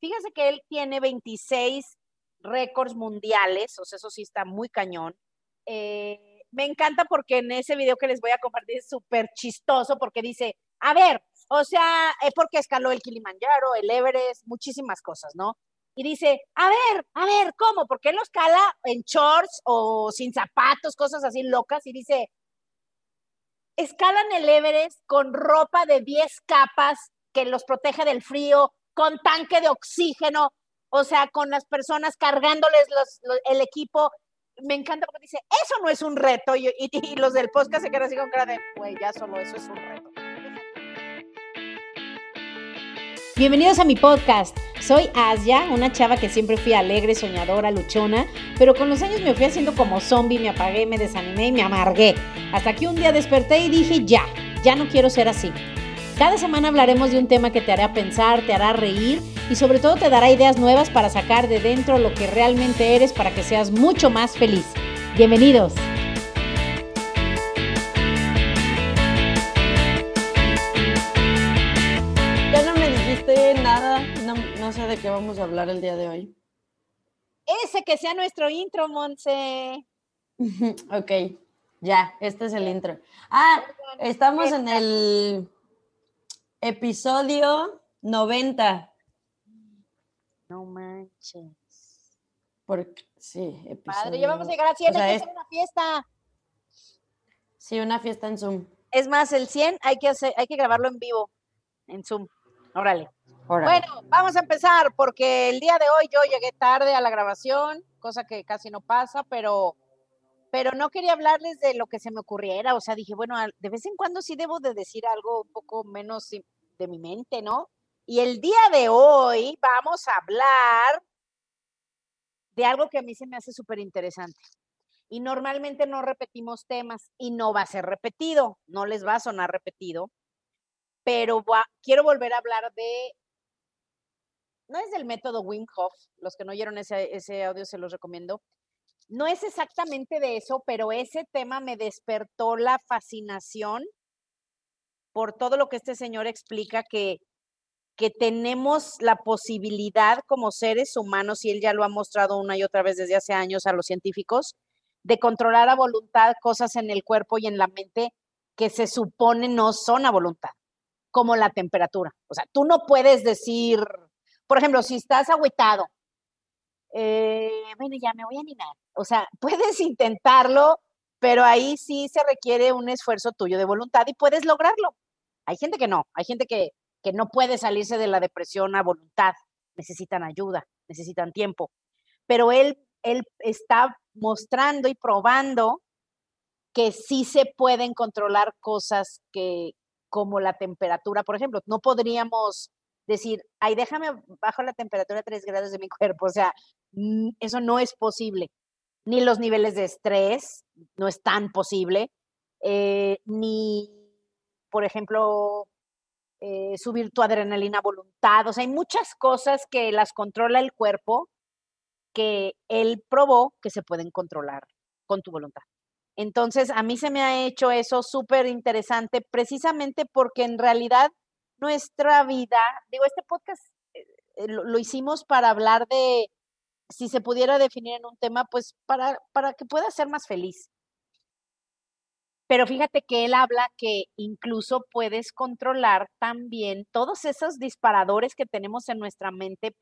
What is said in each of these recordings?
fíjese que él tiene 26 récords mundiales, o sea, eso sí está muy cañón. Eh, me encanta porque en ese video que les voy a compartir es súper chistoso porque dice, a ver, o sea, es porque escaló el Kilimanjaro, el Everest, muchísimas cosas, ¿no? Y dice, a ver, a ver, ¿cómo? ¿Por qué lo escala en shorts o sin zapatos, cosas así locas? Y dice, escalan el Everest con ropa de 10 capas que los protege del frío, con tanque de oxígeno, o sea, con las personas cargándoles el equipo. Me encanta porque dice, eso no es un reto. Y, y los del podcast se quedan así con cara de, güey, ya solo eso es un reto. Bienvenidos a mi podcast. Soy Asia, una chava que siempre fui alegre, soñadora, luchona, pero con los años me fui haciendo como zombie, me apagué, me desanimé y me amargué. Hasta que un día desperté y dije, ya, ya no quiero ser así. Cada semana hablaremos de un tema que te hará pensar, te hará reír y sobre todo te dará ideas nuevas para sacar de dentro lo que realmente eres para que seas mucho más feliz. Bienvenidos. Ya no me dijiste nada, no, sé de qué vamos a hablar el día de hoy. Ese que sea nuestro intro, Monse. ok, ya, este es el intro. Ah, estamos en el Episodio 90. No manches. Porque, sí, episodio. Padre, ya vamos a llegar a 100, hay que hacer una fiesta. Sí, una fiesta en Zoom. Es más, el 100 hay que, hacer, hay que grabarlo en vivo, en Zoom. Órale. Órale. Bueno, vamos a empezar porque el día de hoy yo llegué tarde a la grabación, cosa que casi no pasa, pero pero no quería hablarles de lo que se me ocurriera, o sea, dije, bueno, de vez en cuando sí debo de decir algo un poco menos de mi mente, ¿no? Y el día de hoy vamos a hablar de algo que a mí se me hace súper interesante. Y normalmente no repetimos temas y no va a ser repetido, no les va a sonar repetido, pero quiero volver a hablar de, no es del método Wim Hof, los que no oyeron ese, ese audio se los recomiendo, no es exactamente de eso, pero ese tema me despertó la fascinación por todo lo que este señor explica que, que tenemos la posibilidad como seres humanos, y él ya lo ha mostrado una y otra vez desde hace años a los científicos, de controlar a voluntad cosas en el cuerpo y en la mente que se supone no son a voluntad, como la temperatura. O sea, tú no puedes decir, por ejemplo, si estás agüitado eh, bueno, ya me voy a animar. O sea, puedes intentarlo, pero ahí sí se requiere un esfuerzo tuyo de voluntad y puedes lograrlo. Hay gente que no, hay gente que, que no puede salirse de la depresión a voluntad, necesitan ayuda, necesitan tiempo. Pero él, él está mostrando y probando que sí se pueden controlar cosas que, como la temperatura, por ejemplo, no podríamos decir, ay, déjame bajo la temperatura a 3 grados de mi cuerpo. O sea, eso no es posible. Ni los niveles de estrés, no es tan posible. Eh, ni, por ejemplo, eh, subir tu adrenalina a voluntad. O sea, hay muchas cosas que las controla el cuerpo que él probó que se pueden controlar con tu voluntad. Entonces, a mí se me ha hecho eso súper interesante precisamente porque en realidad nuestra vida, digo, este podcast eh, eh, lo, hicimos para hablar de, si se pudiera definir en un tema, pues para, para que pueda ser más feliz. Pero fíjate que él habla que incluso puedes controlar también todos esos disparadores que tenemos en nuestra mente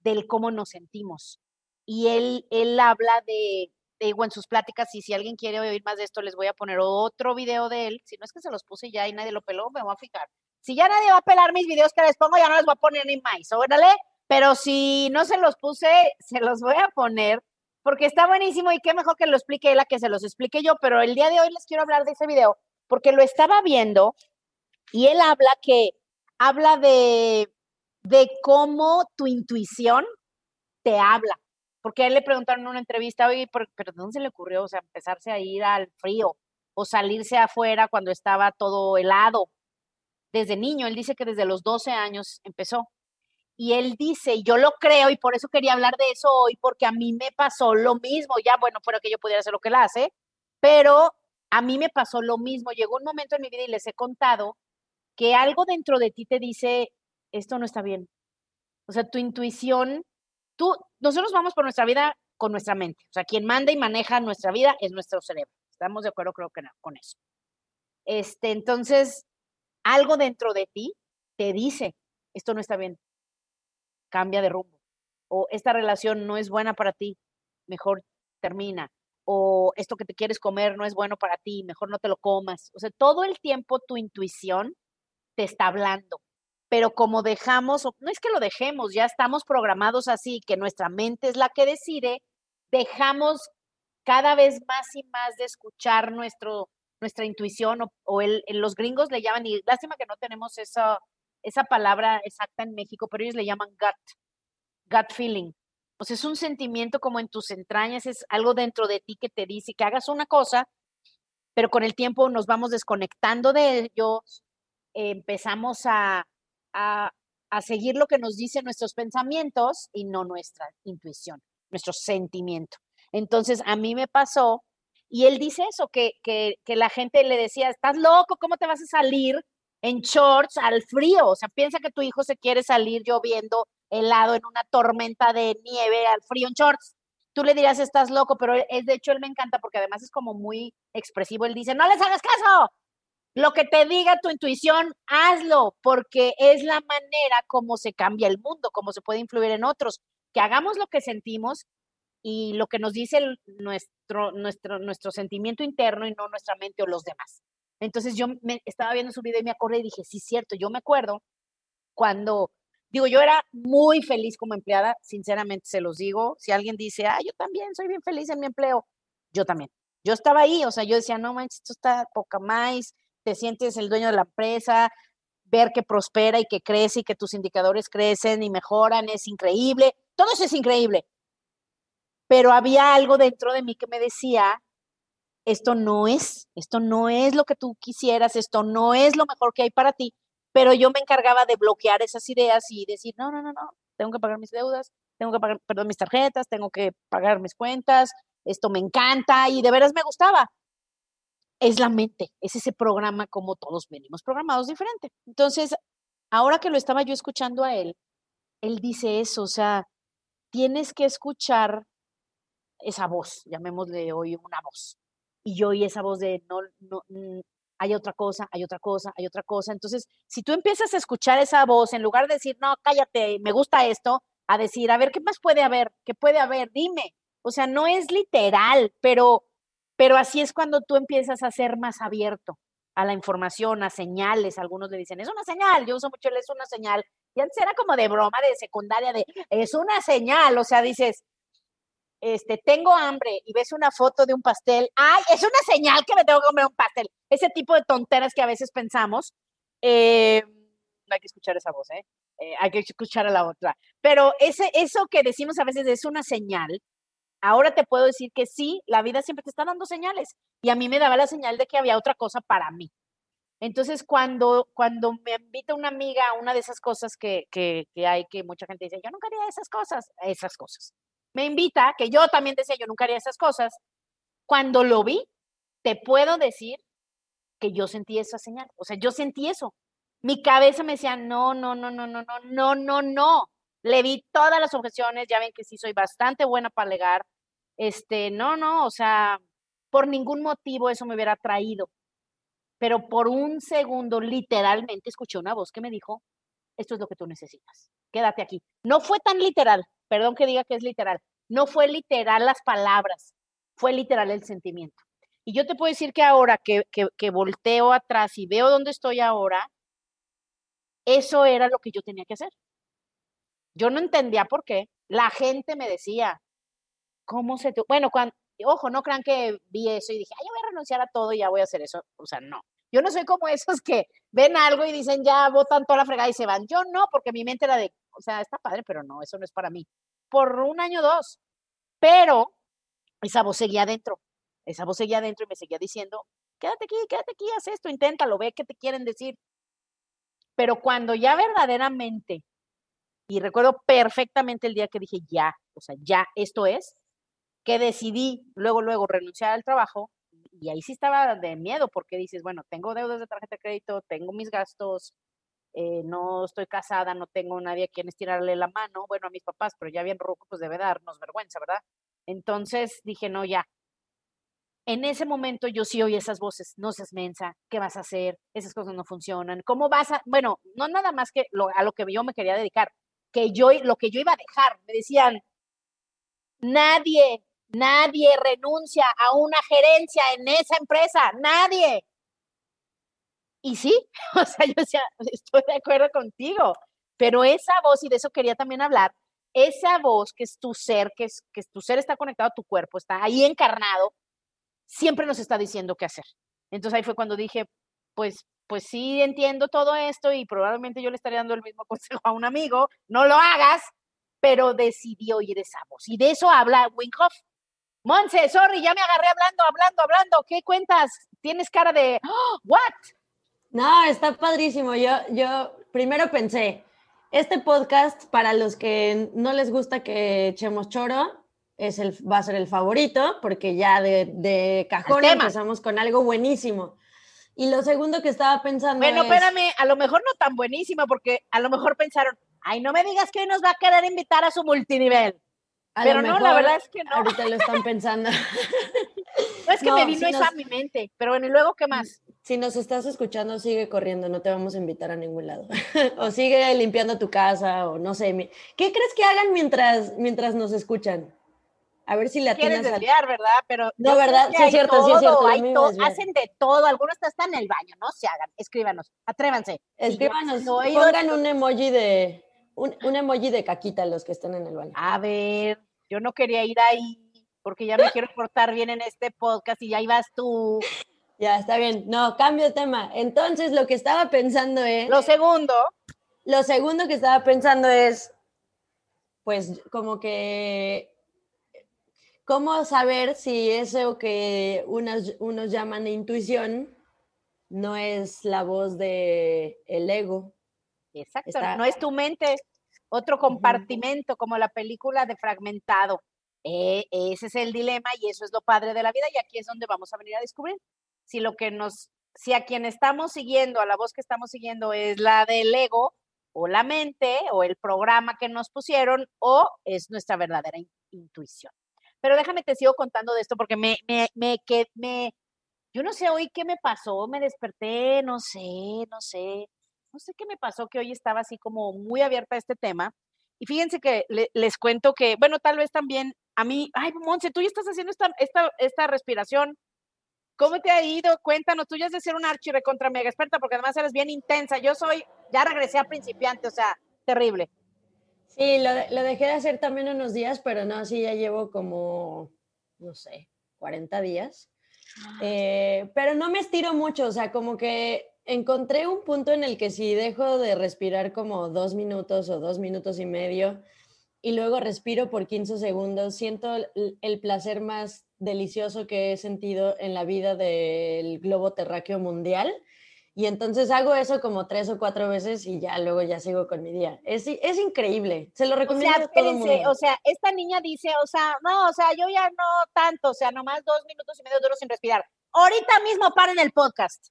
del cómo nos sentimos. Y él, él habla de, digo, en sus pláticas, y si alguien quiere oír más de esto, les voy a poner otro video de él. Si no es que se los puse ya y nadie lo peló, me voy a fijar. Si ya nadie va a pelar mis videos que les pongo, ya no les voy a poner ni más, órale. Pero si no se los puse, se los voy a poner porque está buenísimo y qué mejor que lo explique él a que se los explique yo. Pero el día de hoy les quiero hablar de ese video porque lo estaba viendo y él habla que habla de, de cómo tu intuición te habla. Porque a él le preguntaron en una entrevista, oye, pero ¿de dónde se le ocurrió? O sea, empezarse a ir al frío o salirse afuera cuando estaba todo helado desde niño, él dice que desde los 12 años empezó. Y él dice, y yo lo creo, y por eso quería hablar de eso hoy, porque a mí me pasó lo mismo, ya bueno, fuera que yo pudiera hacer lo que él hace, pero a mí me pasó lo mismo. Llegó un momento en mi vida y les he contado que algo dentro de ti te dice, esto no está bien, O sea, tu intuición, tú, nosotros vamos por nuestra vida con nuestra mente. O sea, quien manda y maneja nuestra vida es nuestro cerebro. ¿Estamos de acuerdo? Creo que no, con eso. Este, entonces, algo dentro de ti te dice, esto no está bien, cambia de rumbo. O esta relación no es buena para ti, mejor termina. O esto que te quieres comer no es bueno para ti, mejor no te lo comas. O sea, todo el tiempo tu intuición te está hablando. Pero como dejamos, no es que lo dejemos, ya estamos programados así, que nuestra mente es la que decide, dejamos cada vez más y más de escuchar nuestro, nuestra intuición o, el, los gringos le llaman, y lástima que no tenemos esa, esa palabra exacta en México, pero ellos le llaman gut, gut feeling. O sea, es un sentimiento como en tus entrañas, es algo dentro de ti que te dice que hagas una cosa, pero con el tiempo nos vamos desconectando de ellos, empezamos a, a, a seguir lo que nos dicen nuestros pensamientos y no nuestra intuición, nuestro sentimiento. Entonces, a mí me pasó y él dice eso, que, que, la gente le decía, estás loco, ¿cómo te vas a salir en shorts al frío? O sea, piensa que tu hijo se quiere salir lloviendo helado en una tormenta de nieve al frío en shorts. Tú le dirías, estás loco, pero es de hecho él me encanta porque además es como muy expresivo. Él dice, no les hagas caso. Lo que te diga tu intuición, hazlo, porque es la manera como se cambia el mundo, como se puede influir en otros. Que hagamos lo que sentimos y lo que nos dice nuestro, nuestro, nuestro sentimiento interno y no nuestra mente o los demás. Entonces yo me, estaba viendo su video y me acordé y dije, sí, cierto, yo me acuerdo cuando, digo, yo era muy feliz como empleada, sinceramente se los digo, si alguien dice, ah, yo también soy bien feliz en mi empleo, yo también. Yo estaba ahí, o sea, yo decía, no manches, esto está poca más, te sientes el dueño de la empresa, ver que prospera y que crece y que tus indicadores crecen y mejoran, es increíble, todo eso es increíble pero había algo dentro de mí que me decía, esto no es, esto no es lo que tú quisieras, esto no es lo mejor que hay para ti, pero yo me encargaba de bloquear esas ideas y decir, no, no, no, no, tengo que pagar mis deudas, tengo que pagar, perdón, mis tarjetas, tengo que pagar mis cuentas, esto me encanta y de veras me gustaba. Es la mente, es ese programa como todos venimos programados diferente. Entonces, ahora que lo estaba yo escuchando a él, él dice eso, o sea, tienes que escuchar esa voz, llamémosle hoy una voz. Y yo oí esa voz de no, no, mm, hay otra cosa, hay otra cosa, hay otra cosa. Entonces, si tú empiezas a escuchar esa voz, en lugar de decir, no, cállate, me gusta esto, a decir, a ver, ¿qué más puede haber? ¿Qué puede haber? Dime. O sea, no es literal, pero, pero así es cuando tú empiezas a ser más abierto a la información, a señales. Algunos le dicen, es una señal. Yo uso mucho el es una señal. Y antes era como de broma de secundaria, de es una señal. O sea, dices, este, tengo hambre y ves una foto de un pastel, ¡ay! Es una señal que me tengo que comer un pastel. Ese tipo de tonteras que a veces pensamos. Eh, hay que escuchar esa voz, ¿eh? ¿eh? Hay que escuchar a la otra. Pero ese, eso que decimos a veces es una señal. Ahora te puedo decir que sí, la vida siempre te está dando señales. Y a mí me daba la señal de que había otra cosa para mí. Entonces, cuando, cuando me invita una amiga a una de esas cosas que, que, que hay, que mucha gente dice, yo nunca haría esas cosas, esas cosas me invita, que yo también decía, yo nunca haría esas cosas, cuando lo vi, te puedo decir que yo sentí esa señal. O sea, yo sentí eso. Mi cabeza me decía, no, no, no, no, no, no, no, no, no. Le vi todas las objeciones, ya ven que sí soy bastante buena para alegar. Este, no, no, o sea, por ningún motivo eso me hubiera traído. Pero por un segundo, literalmente, escuché una voz que me dijo, esto es lo que tú necesitas, quédate aquí. No fue tan literal, perdón que diga que es literal, no fue literal las palabras, fue literal el sentimiento. Y yo te puedo decir que ahora que, que, volteo atrás y veo dónde estoy ahora, eso era lo que yo tenía que hacer. Yo no entendía por qué. La gente me decía, ¿cómo se te... Bueno, cuando, ojo, no crean que vi eso y dije, ay, yo voy a renunciar a todo y ya voy a hacer eso. O sea, no. Yo no soy como esos que ven algo y dicen, ya votan toda la fregada y se van. Yo no, porque mi mente era de, o sea, está padre, pero no, eso no es para mí. Por un año o dos. Pero esa voz seguía adentro. Esa voz seguía adentro y me seguía diciendo, quédate aquí, quédate aquí, haz esto, inténtalo, ve qué te quieren decir. Pero cuando ya verdaderamente, y recuerdo perfectamente el día que dije, ya, o sea, ya, esto es, que decidí luego, luego renunciar al trabajo, y ahí sí estaba de miedo porque dices, bueno, tengo deudas de tarjeta de crédito, tengo mis gastos, eh, no estoy casada, no tengo nadie a quien estirarle la mano, bueno, a mis papás, pero ya bien ruco, pues debe darnos vergüenza, ¿verdad? Entonces dije, no, ya. En ese momento yo sí oí esas voces, no seas mensa, ¿qué vas a hacer? Esas cosas no funcionan. ¿Cómo vas a...? Bueno, no nada más que a lo que yo me quería dedicar, que yo, lo que yo iba a dejar. Me decían, nadie, nadie renuncia a una gerencia en esa empresa, nadie. Y sí, o sea, yo decía, estoy de acuerdo contigo, pero esa voz, y de eso quería también hablar, esa voz que es tu ser, que, es, que tu ser está conectado a tu cuerpo, está ahí encarnado, siempre nos está diciendo qué hacer. Entonces ahí fue cuando dije, pues, pues sí entiendo todo esto y probablemente yo le estaría dando el mismo consejo a un amigo, no lo hagas, pero decidí oír esa voz. Y de eso habla Winkhoff. Monse, sorry, ya me agarré hablando, hablando, hablando. ¿Qué cuentas? Tienes cara de, oh, ¿what? No, está padrísimo. Yo, yo primero pensé, este podcast, para los que no les gusta que echemos choro, es el, va a ser el favorito, porque ya de, de cajón empezamos con algo buenísimo. Y lo segundo que estaba pensando. Bueno, espérame, a lo mejor no tan buenísimo, porque a lo mejor pensaron, ay, no me digas que hoy nos va a querer invitar a su multinivel. Pero no, la verdad es que no. Ahorita lo están pensando. no es que me vino eso a mi mente, pero bueno, ¿y luego qué más? Si nos estás escuchando, sigue corriendo, no te vamos a invitar a ningún lado. o sigue limpiando tu casa, o no sé. ¿Qué crees que hagan mientras, mientras nos escuchan? A ver si la tienes. desviar, ¿verdad? Pero no, ¿verdad? Sí, es cierto, sí, es cierto. hacen de todo. Algunos están en el baño, no se hagan. Escríbanos, atrévanse. Escríbanos, pongan un emoji de un, un, emoji de caquita los que están en el baño. A ver, yo no quería ir ahí porque ya me quiero portar bien en este podcast y ya ibas tú. Ya, está bien. No, cambio de tema. Entonces, lo que estaba pensando es... Lo segundo. Lo segundo que estaba pensando es, pues, como que, ¿cómo saber si eso que unos, unos llaman intuición no es la voz de el ego? Exacto, no es tu mente, otro compartimento, como la película de Fragmentado. Eh, ese es el dilema y eso es lo padre de la vida y aquí es donde vamos a venir a descubrir si lo que nos, si a quien estamos siguiendo, a la voz que estamos siguiendo es la del ego o la mente o el programa que nos pusieron o es nuestra verdadera intuición. Pero déjame te sigo contando de esto porque me, me, me, que, me, yo no sé hoy qué me pasó, me desperté, no sé, no sé, no sé qué me pasó que hoy estaba así como muy abierta a este tema. Y fíjense que les cuento que, bueno, tal vez también a mí, ay, Monse, tú ya estás haciendo esta, esta, esta respiración ¿Cómo te ha ido? Cuéntanos, tú ya has de ser una archive contra mega experta porque además eres bien intensa. Yo soy, ya regresé a principiante, o sea, terrible. Sí, lo, lo, dejé de hacer también unos días, pero no, sí, ya llevo como, no sé, 40 días. Ah. Eh, pero no me estiro mucho, o sea, como que encontré un punto en el que si dejo de respirar como dos minutos o dos minutos y medio y luego respiro por 15 segundos, siento el placer más delicioso que he sentido en la vida del globo terráqueo mundial. Y entonces hago eso como tres o cuatro veces y ya luego ya sigo con mi día. Es, es increíble, se lo recomiendo. O sea, a todo mundo. o sea, esta niña dice, o sea, no, o sea, yo ya no tanto, o sea, nomás dos minutos y medio duro sin respirar. Ahorita mismo paren el podcast.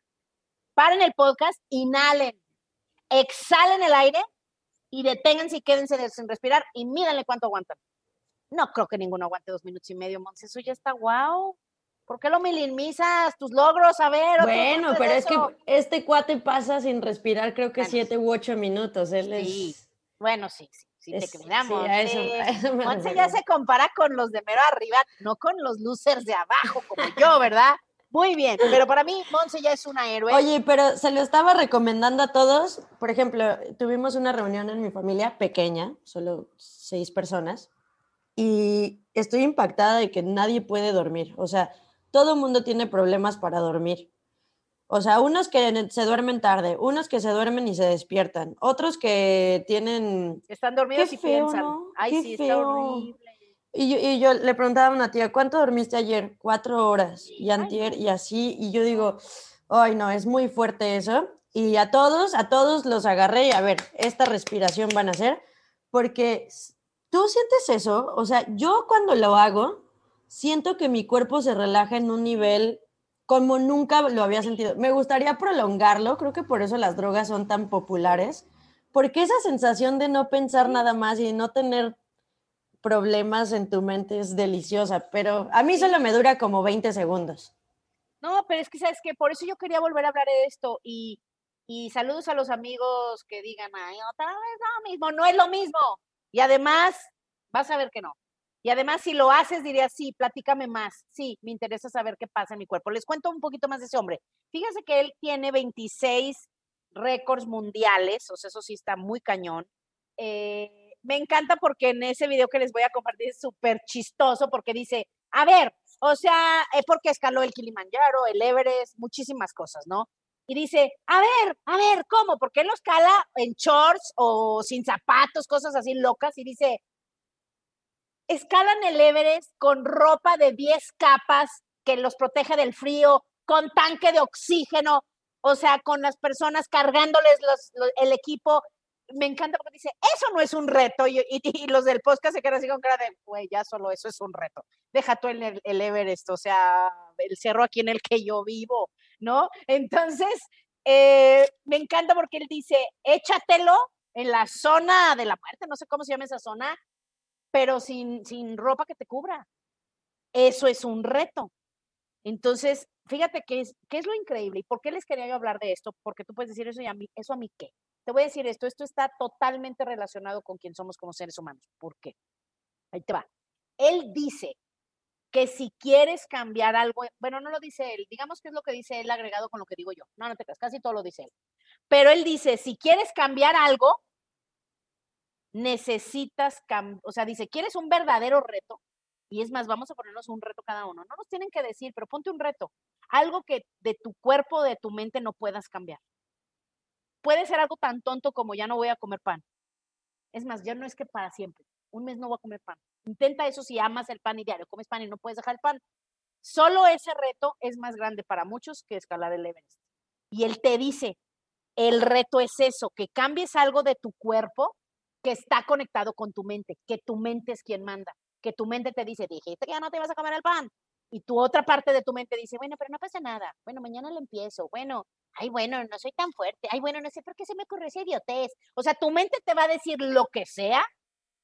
Paren el podcast, inhalen, exhalen el aire y deténganse y quédense sin respirar y mídanle cuánto aguantan. No creo que ninguno aguante dos minutos y medio, Monse. Eso ya está guau. ¿Por qué lo minimizas? Tus logros, a ver. Bueno, pero es que este cuate pasa sin respirar, creo que siete u ocho minutos. Él sí. Bueno, sí, sí. Sí, te quedamos. Monse ya se compara con los de mero arriba, no con los losers de abajo, como yo, ¿verdad? Muy bien, pero para mí Monse ya es una héroe. Oye, pero se lo estaba recomendando a todos. Por ejemplo, tuvimos una reunión en mi familia pequeña, solo seis personas, y estoy impactada de que nadie puede dormir. O sea, todo el mundo tiene problemas para dormir. O sea, unos que se duermen tarde, unos que se duermen y se despiertan, otros que tienen... Están dormidos y piensan. Ay, sí, está horrible. Y yo, le preguntaba a una tía, ¿cuánto dormiste ayer? Cuatro horas. Y antier, y así. Y yo digo, ay, no, es muy fuerte eso. Y a todos, a todos los agarré y a ver, esta respiración van a hacer, porque ¿Tú sientes eso? O sea, yo cuando lo hago, siento que mi cuerpo se relaja en un nivel como nunca lo había sentido. Me gustaría prolongarlo, creo que por eso las drogas son tan populares, porque esa sensación de no pensar nada más y no tener problemas en tu mente es deliciosa, pero a mí solo me dura como 20 segundos. No, pero es que sabes que por eso yo quería volver a hablar de esto y, y saludos a los amigos que digan, ay, otra vez lo mismo, no es lo mismo. Y además, vas a ver que no. Y además, si lo haces, diría, sí, platícame más. Sí, me interesa saber qué pasa en mi cuerpo. Les cuento un poquito más de ese hombre. Fíjense que él tiene 26 récords mundiales, o sea, eso sí está muy cañón. Eh, me encanta porque en ese video que les voy a compartir es súper chistoso porque dice, a ver, o sea, es porque escaló el Kilimanjaro, el Everest, muchísimas cosas, ¿no? Y dice, a ver, a ver, ¿cómo? ¿Por qué lo escala en shorts o sin zapatos, cosas así locas? Y dice, escalan el Everest con ropa de 10 capas que los protege del frío, con tanque de oxígeno, o sea, con las personas cargándoles el equipo. Me encanta porque dice, eso no es un reto. Y, los del podcast se quedan así con cara de, güey, ya solo eso es un reto. Deja tú el, el, Everest, o sea, el cerro aquí en el que yo vivo, ¿no? Entonces, eh, me encanta porque él dice, échatelo en la zona de la muerte, no sé cómo se llama esa zona, pero sin, sin ropa que te cubra. Eso es un reto. Entonces, fíjate qué es, qué es lo increíble y por qué les quería yo hablar de esto, porque tú puedes decir eso y a mí, eso a mí qué. Te voy a decir esto, esto está totalmente relacionado con quién somos como seres humanos. ¿Por qué? Ahí te va. Él dice que si quieres cambiar algo, bueno, no lo dice él, digamos que es lo que dice él agregado con lo que digo yo. No, no te creas, casi todo lo dice él. Pero él dice, si quieres cambiar algo, necesitas, o sea, dice, ¿quieres un verdadero reto? Y es más, vamos a ponernos un reto cada uno. No nos tienen que decir, pero ponte un reto. Algo que de tu cuerpo, de tu mente no puedas cambiar. Puede ser algo tan tonto como ya no voy a comer pan. Es más, ya no es que para siempre. Un mes no voy a comer pan. Intenta eso si amas el pan y diario comes pan y no puedes dejar el pan. Solo ese reto es más grande para muchos que escalar el Everest. Y él te dice, el reto es eso, que cambies algo de tu cuerpo que está conectado con tu mente, que tu mente es quien manda, que tu mente te dice, dijiste que ya no te vas a comer el pan. Y tu otra parte de tu mente dice, bueno, pero no pasa nada. Bueno, mañana lo empiezo. Bueno, ay, bueno, no soy tan fuerte. Ay, bueno, no sé por qué se me ocurre esa idiotez. O sea, tu mente te va a decir lo que sea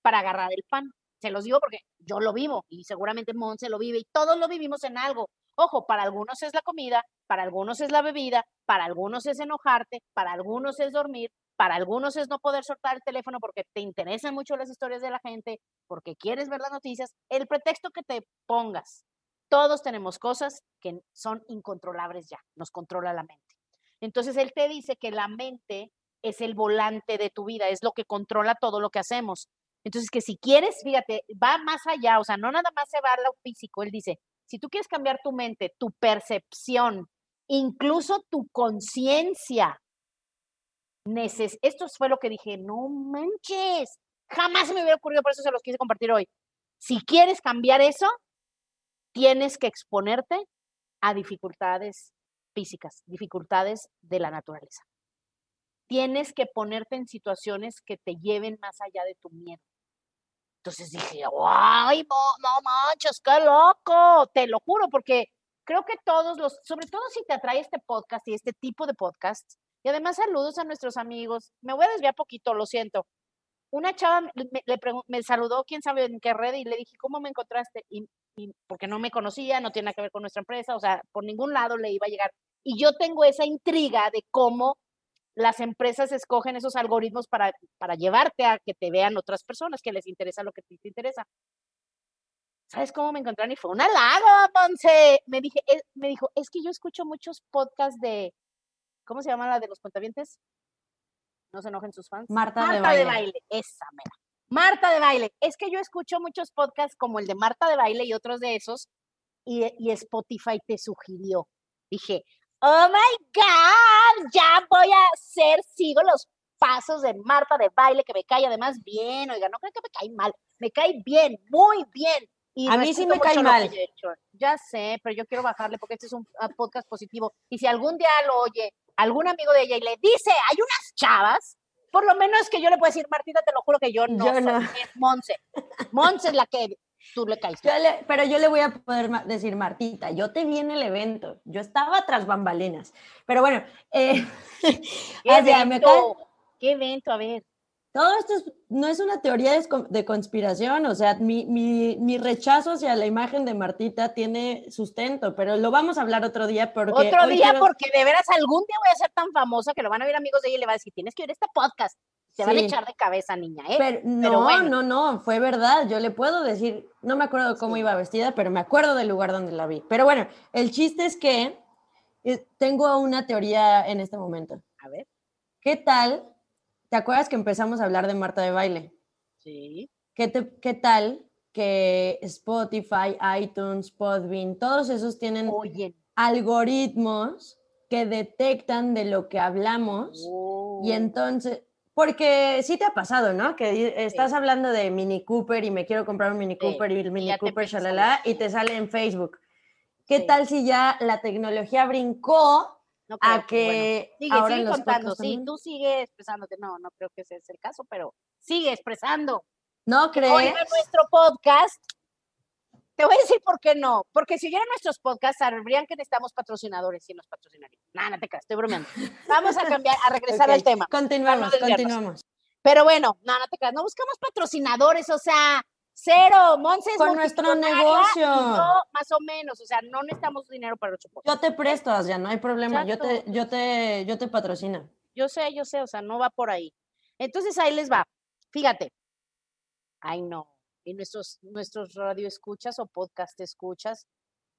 para agarrar el pan. Se los digo porque yo lo vivo y seguramente Monse lo vive y todos lo vivimos en algo. Ojo, para algunos es la comida, para algunos es la bebida, para algunos es enojarte, para algunos es dormir, para algunos es no poder soltar el teléfono porque te interesan mucho las historias de la gente, porque quieres ver las noticias, el pretexto que te pongas. Todos tenemos cosas que son incontrolables ya, nos controla la mente. Entonces él te dice que la mente es el volante de tu vida, es lo que controla todo lo que hacemos. Entonces que si quieres, fíjate, va más allá, o sea, no nada más se va a lo físico, él dice, si tú quieres cambiar tu mente, tu percepción, incluso tu conciencia, esto fue lo que dije, no manches, jamás me hubiera ocurrido, por eso se los quise compartir hoy. Si quieres cambiar eso, tienes que exponerte a dificultades físicas, dificultades de la naturaleza. Tienes que ponerte en situaciones que te lleven más allá de tu miedo. Entonces dije, ¡ay, no, manches, qué loco! Te lo juro, porque creo que todos los, sobre todo si te atrae este podcast y este tipo de podcasts, y además saludos a nuestros amigos. Me voy a desviar poquito, lo siento. Una chava me, me saludó, quién sabe en qué red, y le dije, ¿cómo me encontraste? Y, porque no me conocía, no tiene nada que ver con nuestra empresa, o sea, por ningún lado le iba a llegar. Y yo tengo esa intriga de cómo las empresas escogen esos algoritmos para, para llevarte a que te vean otras personas que les interesa lo que te, te interesa. ¿Sabes cómo me encontraron? Y fue un halago, Monse. Me, dije, eh, me dijo, es que yo escucho muchos podcasts de, ¿Cómo se llama la de los cuentavientes? No se enojen sus fans. Marta, de, baile. de baile. Esa mera. Marta de baile. Es que yo escucho muchos podcasts como el de Marta de baile y otros de esos, y, y Spotify te sugirió. Dije, oh my God, ya voy a hacer, sigo los pasos de Marta de baile, que me cae además bien. Oiga, no creo que me cae mal, me cae bien, muy bien. Y a mí sí me cae mal. Ya sé, pero yo quiero bajarle porque este es un ah, podcast positivo. Y si algún día lo oye algún amigo de ella y le dice, hay unas chavas, por lo menos que yo le puedo decir, Martita, te lo juro que yo no, yo no. es Monse. Monse es la que tú le caes. pero yo le voy a poder decir, Martita, yo te vi en el evento, yo estaba tras bambalinas. Pero bueno, eh, ¿Qué, evento? ¿Qué evento? A ver. Todo esto no es una teoría de, conspiración, o sea, mi, mi, rechazo hacia la imagen de Martita tiene sustento, pero lo vamos a hablar otro día porque... Otro día porque de veras algún día voy a ser tan famosa que lo van a ver amigos de ella y le va a decir, tienes que oír este podcast. Se van a echar de cabeza, niña, ¿eh? Pero, no, no, no, fue verdad. Yo le puedo decir, no me acuerdo cómo iba vestida, pero me acuerdo del lugar donde la vi. Pero bueno, el chiste es que eh, tengo una teoría en este momento. A ver. ¿Qué tal ¿Te acuerdas que empezamos a hablar de Marta de baile? Sí. ¿Qué, qué tal que Spotify, iTunes, Podbean, todos esos tienen algoritmos que detectan de lo que hablamos y oh. entonces, porque sí te ha pasado, ¿no? Que estás hablando de Mini Cooper y me quiero comprar un Mini Cooper y el Mini Cooper, shalala, y te sale en Facebook. ¿Qué tal si ya la tecnología brincó no a que sigue, sigue contando, sí, tú sigue expresándote, no, no creo que ese es el caso, pero sigue expresando. ¿No crees? Oiga nuestro podcast. Te voy a decir por qué no, porque si oyeran nuestros podcasts sabrían que necesitamos patrocinadores y nos patrocinarían. Nada, no te creas, estoy bromeando. Vamos a cambiar, a regresar al tema. Continuamos, continuamos. Pero bueno, nada, no te creas, no buscamos patrocinadores, o sea, Cero, Monse Con nuestro negocio. más o menos, o sea, no necesitamos dinero para ocho Yo te presto, ya no hay problema. Yo te, yo te, yo te patrocino. Yo sé, yo sé, o sea, no va por ahí. Entonces ahí les va. Fíjate. Ay, no. Y nuestros, nuestros radio escuchas o podcast escuchas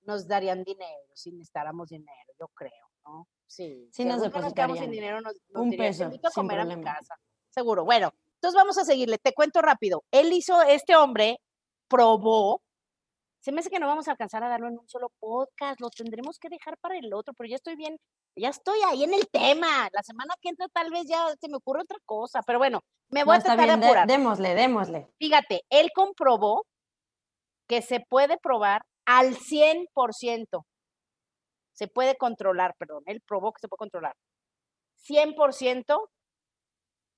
nos darían dinero si necesitáramos dinero, yo creo, ¿no? Sí. Sí, nos depositarían. sin dinero, nos, Un peso, a comer a mi casa. Seguro. Bueno, entonces vamos a seguirle, te cuento rápido. Él hizo, este hombre probó, se me hace que no vamos a alcanzar a darlo en un solo podcast, lo tendremos que dejar para el otro, pero ya estoy bien, ya estoy ahí en el tema. La semana que entra tal vez ya se me ocurre otra cosa, pero bueno, me voy a tratar de apurar. démosle, démosle. Fíjate, él comprobó que se puede probar al 100%. Se puede controlar, perdón, él probó que se puede controlar. 100%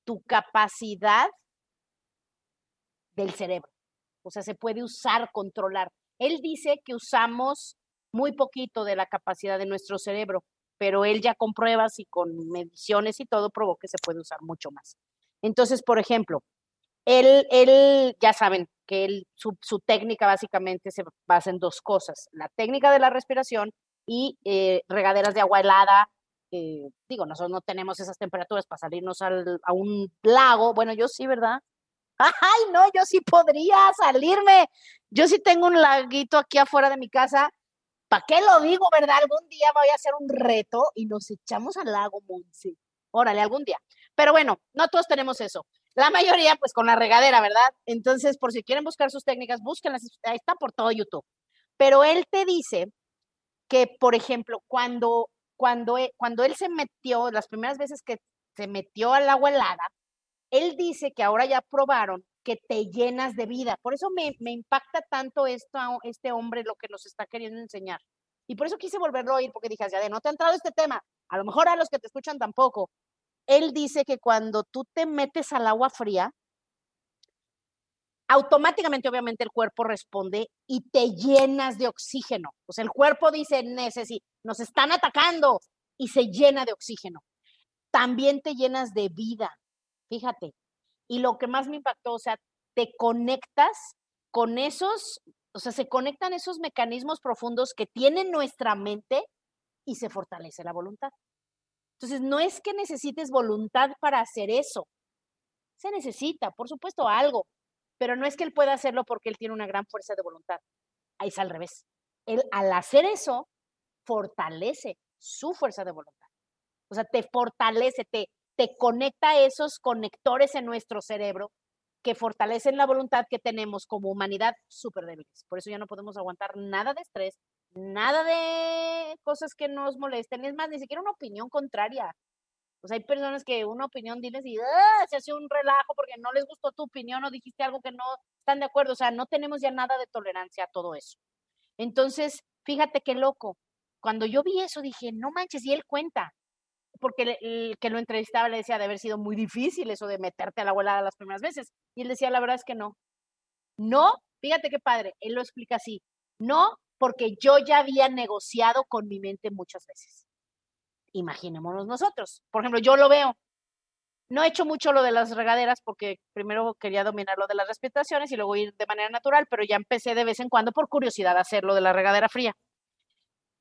tu capacidad del cerebro. O sea, se puede usar, controlar. Él dice que usamos muy poquito de la capacidad de nuestro cerebro, pero él ya con pruebas y con mediciones y todo probó que se puede usar mucho más. Entonces, por ejemplo, él, él ya saben que su, técnica básicamente se basa en dos cosas, la técnica de la respiración y eh, regaderas de agua helada eh, digo, nosotros no tenemos esas temperaturas para salirnos al, a un lago. Bueno, yo sí, ¿verdad? Ay, no, yo sí podría salirme. Yo sí tengo un laguito aquí afuera de mi casa. ¿Para qué lo digo, verdad? Algún día voy a hacer un reto y nos echamos al lago, Monse. Órale, algún día. Pero bueno, no todos tenemos eso. La mayoría, pues con la regadera, ¿verdad? Entonces, por si quieren buscar sus técnicas, búsquenlas. Ahí está por todo YouTube. Pero él te dice que, por ejemplo, cuando cuando, e, cuando él se metió, las primeras veces que se metió al agua helada, él dice que ahora ya probaron que te llenas de vida. Por eso me, impacta tanto esto, este hombre lo que nos está queriendo enseñar. Y por eso quise volverlo a oír, porque dije, ya de no te ha entrado este tema, a lo mejor a los que te escuchan tampoco. Él dice que cuando tú te metes al agua fría, automáticamente obviamente el cuerpo responde y te llenas de oxígeno. O sea, el cuerpo dice, necesito, nos están atacando y se llena de oxígeno. También te llenas de vida, fíjate. Y lo que más me impactó, o sea, te conectas con esos, o sea, se conectan esos mecanismos profundos que tiene nuestra mente y se fortalece la voluntad. Entonces, no es que necesites voluntad para hacer eso. Se necesita, por supuesto, algo, pero no es que él pueda hacerlo porque él tiene una gran fuerza de voluntad. Ahí es al revés. Él al hacer eso, fortalece su fuerza de voluntad. O sea, te fortalece, te, te conecta a esos conectores en nuestro cerebro que fortalecen la voluntad que tenemos como humanidad súper débiles. Por eso ya no podemos aguantar nada de estrés, nada de cosas que nos molesten. Es más, ni siquiera una opinión contraria. Pues hay personas que una opinión diles y ¡ah! se hace un relajo porque no les gustó tu opinión o dijiste algo que no están de acuerdo. O sea, no tenemos ya nada de tolerancia a todo eso. Entonces, fíjate qué loco. Cuando yo vi eso dije, no manches, y él cuenta, porque el que lo entrevistaba le decía de haber sido muy difícil eso de meterte a la abuela las primeras veces. Y él decía, la verdad es que no. No, Fíjate qué padre, él lo explica así. No, porque yo ya había negociado con mi mente muchas veces. Imaginémonos nosotros. Por ejemplo, yo lo veo. No he hecho mucho lo de las regaderas porque primero quería dominar lo de las respiraciones y luego ir de manera natural, pero ya empecé de vez en cuando por curiosidad a hacer lo de la regadera fría.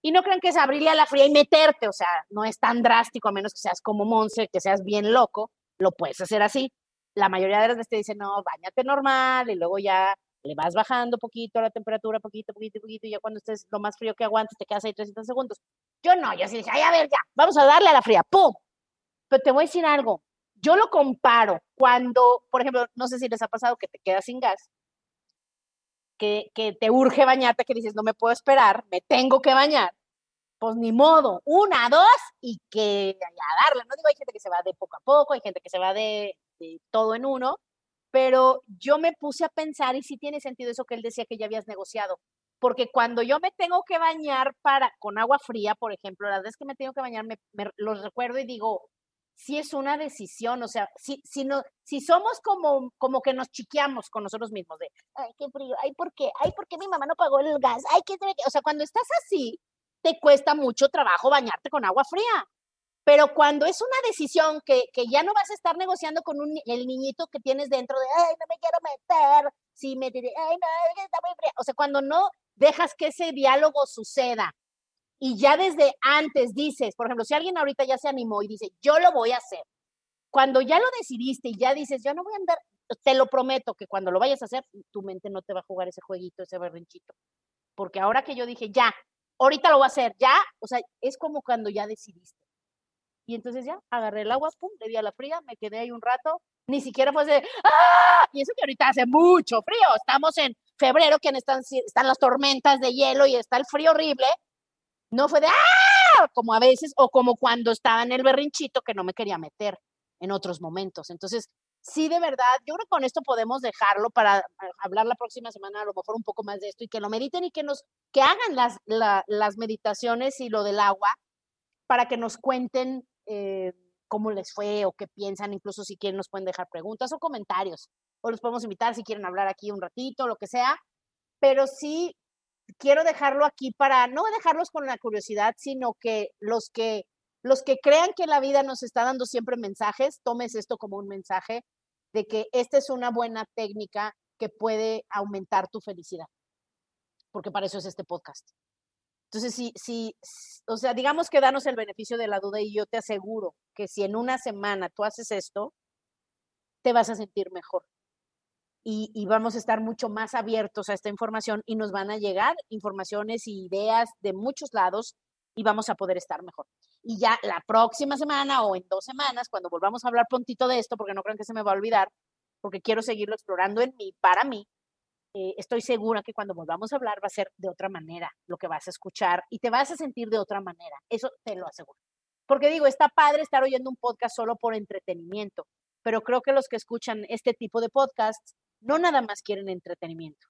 Y no crean que es abrirle a la fría y meterte, o sea, no es tan drástico, a menos que seas como Monse, que seas bien loco, lo puedes hacer así. La mayoría de las veces te dicen, no, bañate normal y luego ya le vas bajando poquito la temperatura, poquito, poquito, poquito, y ya cuando estés lo más frío que aguantes, te quedas ahí 300 segundos. Yo no, yo sí dije, ay, a ver, ya, vamos a darle a la fría, ¡pum! Pero te voy a decir algo, yo lo comparo cuando, por ejemplo, no sé si les ha pasado que te quedas sin gas que, te urge bañarte, que dices, no me puedo esperar, me tengo que bañar, pues ni modo, una, dos y que a darle. No digo, hay gente que se va de poco a poco, hay gente que se va de, todo en uno, pero yo me puse a pensar y sí tiene sentido eso que él decía que ya habías negociado, porque cuando yo me tengo que bañar para con agua fría, por ejemplo, la vez que me tengo que bañar, me, me recuerdo y digo, sí es una decisión, o sea, si, si, no, si somos como, como que nos chiqueamos con nosotros mismos de, ay, qué frío, ay, ¿por qué? Ay, ¿por qué mi mamá no pagó el gas? Ay, ¿qué? O sea, cuando estás así, te cuesta mucho trabajo bañarte con agua fría. Pero cuando es una decisión que, que ya no vas a estar negociando con un, el niñito que tienes dentro de, ay, no me quiero meter, si me diré, ay, no, está muy fría. O sea, cuando no dejas que ese diálogo suceda, y ya desde antes dices, por ejemplo, si alguien ahorita ya se animó y dice, yo lo voy a hacer, cuando ya lo decidiste y ya dices, yo no voy a andar, te lo prometo que cuando lo vayas a hacer, tu mente no te va a jugar ese jueguito, ese berrinchito. Porque ahora que yo dije, ya, ahorita lo voy a hacer, ya, o sea, es como cuando ya decidiste. Y entonces ya, agarré el agua, pum, le di a la fría, me quedé ahí un rato, ni siquiera fue de, ¡ah! Y eso que ahorita hace mucho frío, estamos en febrero, que están, están las tormentas de hielo y está el frío horrible, no fue de ¡ah! Como a veces, o como cuando estaba en el berrinchito que no me quería meter en otros momentos. Entonces, sí, de verdad, yo creo que con esto podemos dejarlo para hablar la próxima semana a lo mejor un poco más de esto y que lo mediten y que nos, que hagan las, las meditaciones y lo del agua para que nos cuenten eh, cómo les fue o qué piensan, incluso si quieren nos pueden dejar preguntas o comentarios o los podemos invitar si quieren hablar aquí un ratito, lo que sea, pero sí quiero dejarlo aquí para no dejarlos con la curiosidad, sino que los que los que crean que la vida nos está dando siempre mensajes, tomes esto como un mensaje de que esta es una buena técnica que puede aumentar tu felicidad. Porque para eso es este podcast. Entonces, si, si, o sea, digamos que danos el beneficio de la duda y yo te aseguro que si en una semana tú haces esto, te vas a sentir mejor y, vamos a estar mucho más abiertos a esta información y nos van a llegar informaciones y ideas de muchos lados y vamos a poder estar mejor. Y ya la próxima semana o en dos semanas, cuando volvamos a hablar prontito de esto, porque no creo que se me va a olvidar, porque quiero seguirlo explorando en mí, para mí, eh, estoy segura que cuando volvamos a hablar va a ser de otra manera lo que vas a escuchar y te vas a sentir de otra manera. Eso te lo aseguro. Porque digo, está padre estar oyendo un podcast solo por entretenimiento, pero creo que los que escuchan este tipo de podcasts no nada más quieren entretenimiento.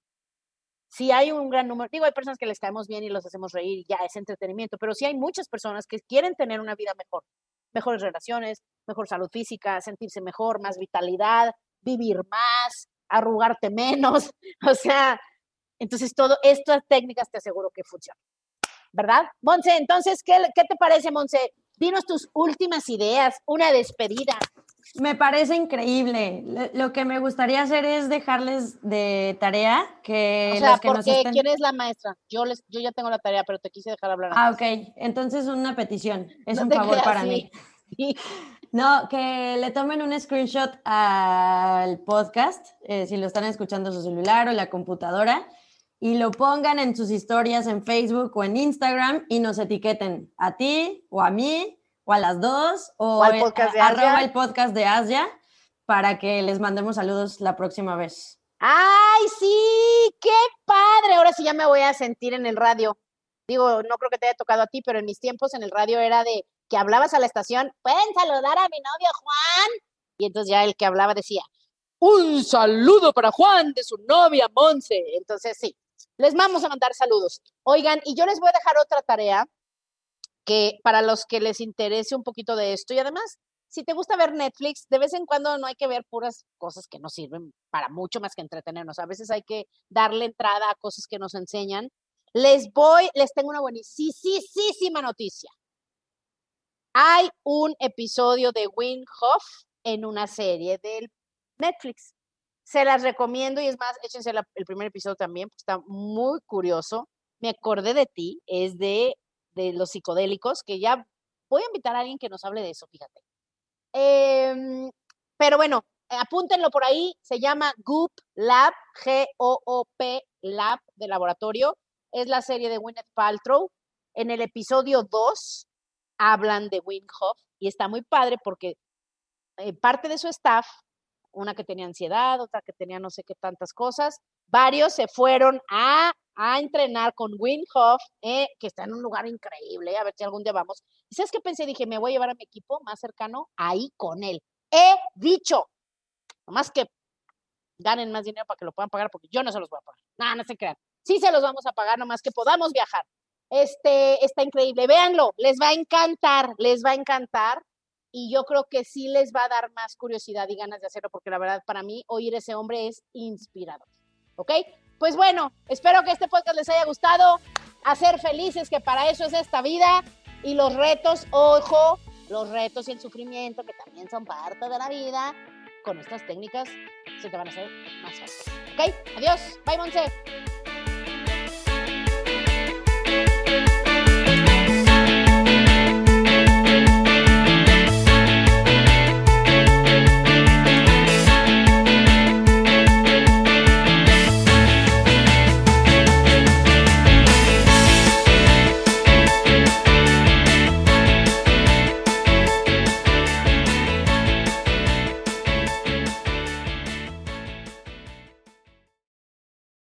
Si hay un gran número, digo, hay personas que les caemos bien y los hacemos reír y ya es entretenimiento, pero sí hay muchas personas que quieren tener una vida mejor, mejores relaciones, mejor salud física, sentirse mejor, más vitalidad, vivir más, arrugarte menos, o sea, entonces todo estas técnicas te aseguro que funcionan. ¿Verdad? Monse, entonces, ¿qué, qué te parece, Monse? Dinos tus últimas ideas, una despedida. Me parece increíble. Lo que me gustaría hacer es dejarles de tarea que o sea, porque ¿quién es la maestra? Yo les, yo ya tengo la tarea, pero te quise dejar hablar. Ah, ok. Entonces una petición. Es un favor para mí. No, que le tomen un screenshot al podcast, eh, si lo están escuchando su celular o la computadora, y lo pongan en sus historias en Facebook o en Instagram y nos etiqueten a ti o a mí o a las dos, o, al podcast de arroba el podcast de Asia, para que les mandemos saludos la próxima vez. ¡Ay, sí! ¡Qué padre! Ahora sí ya me voy a sentir en el radio. Digo, no creo que te haya tocado a ti, pero en mis tiempos en el radio era de que hablabas a la estación, pueden saludar a mi novio Juan. Y entonces ya el que hablaba decía, un saludo para Juan de su novia Monse. Entonces sí, les vamos a mandar saludos. Oigan, y yo les voy a dejar otra tarea que para los que les interese un poquito de esto y además si te gusta ver Netflix, de vez en cuando no hay que ver puras cosas que no sirven para mucho más que entretenernos. A veces hay que darle entrada a cosas que nos enseñan. Les voy, les tengo una buenísima noticia. Hay un episodio de Win Hof en una serie del Netflix. Se las recomiendo y es más, échense el primer episodio también, está muy curioso. Me acordé de ti, es de, de los psicodélicos, que ya voy a invitar a alguien que nos hable de eso, fíjate. Em, pero bueno, apúntenlo por ahí, se llama Goop Lab, G-O-O-P Lab de laboratorio. Es la serie de Gwyneth Paltrow. En el episodio 2 hablan de Winhoff y está muy padre porque eh, parte de su staff, una que tenía ansiedad, otra que tenía no sé qué tantas cosas, varios se fueron a, a entrenar con Winhoff, eh, que está en un lugar increíble, a ver si algún día vamos. ¿Y sabes qué pensé? Dije, me voy a llevar a mi equipo más cercano ahí con él. He dicho, nomás que ganen más dinero para que lo puedan pagar, porque yo no se los voy a pagar. Nada, no se crean. Sí se los vamos a pagar, nomás que podamos viajar. Este, está increíble. Véanlo, les va a encantar, les va a encantar. Y yo creo que sí les va a dar más curiosidad y ganas de hacerlo, porque la verdad, para mí, oír ese hombre es inspirador. ¿Ok? Pues bueno, espero que este podcast les haya gustado. Hacer felices, que para eso es esta vida. Y los retos, ojo, los retos y el sufrimiento, que también son parte de la vida, con estas técnicas se te van a hacer más fáciles. ¿Ok? Adiós. Bye, Monse.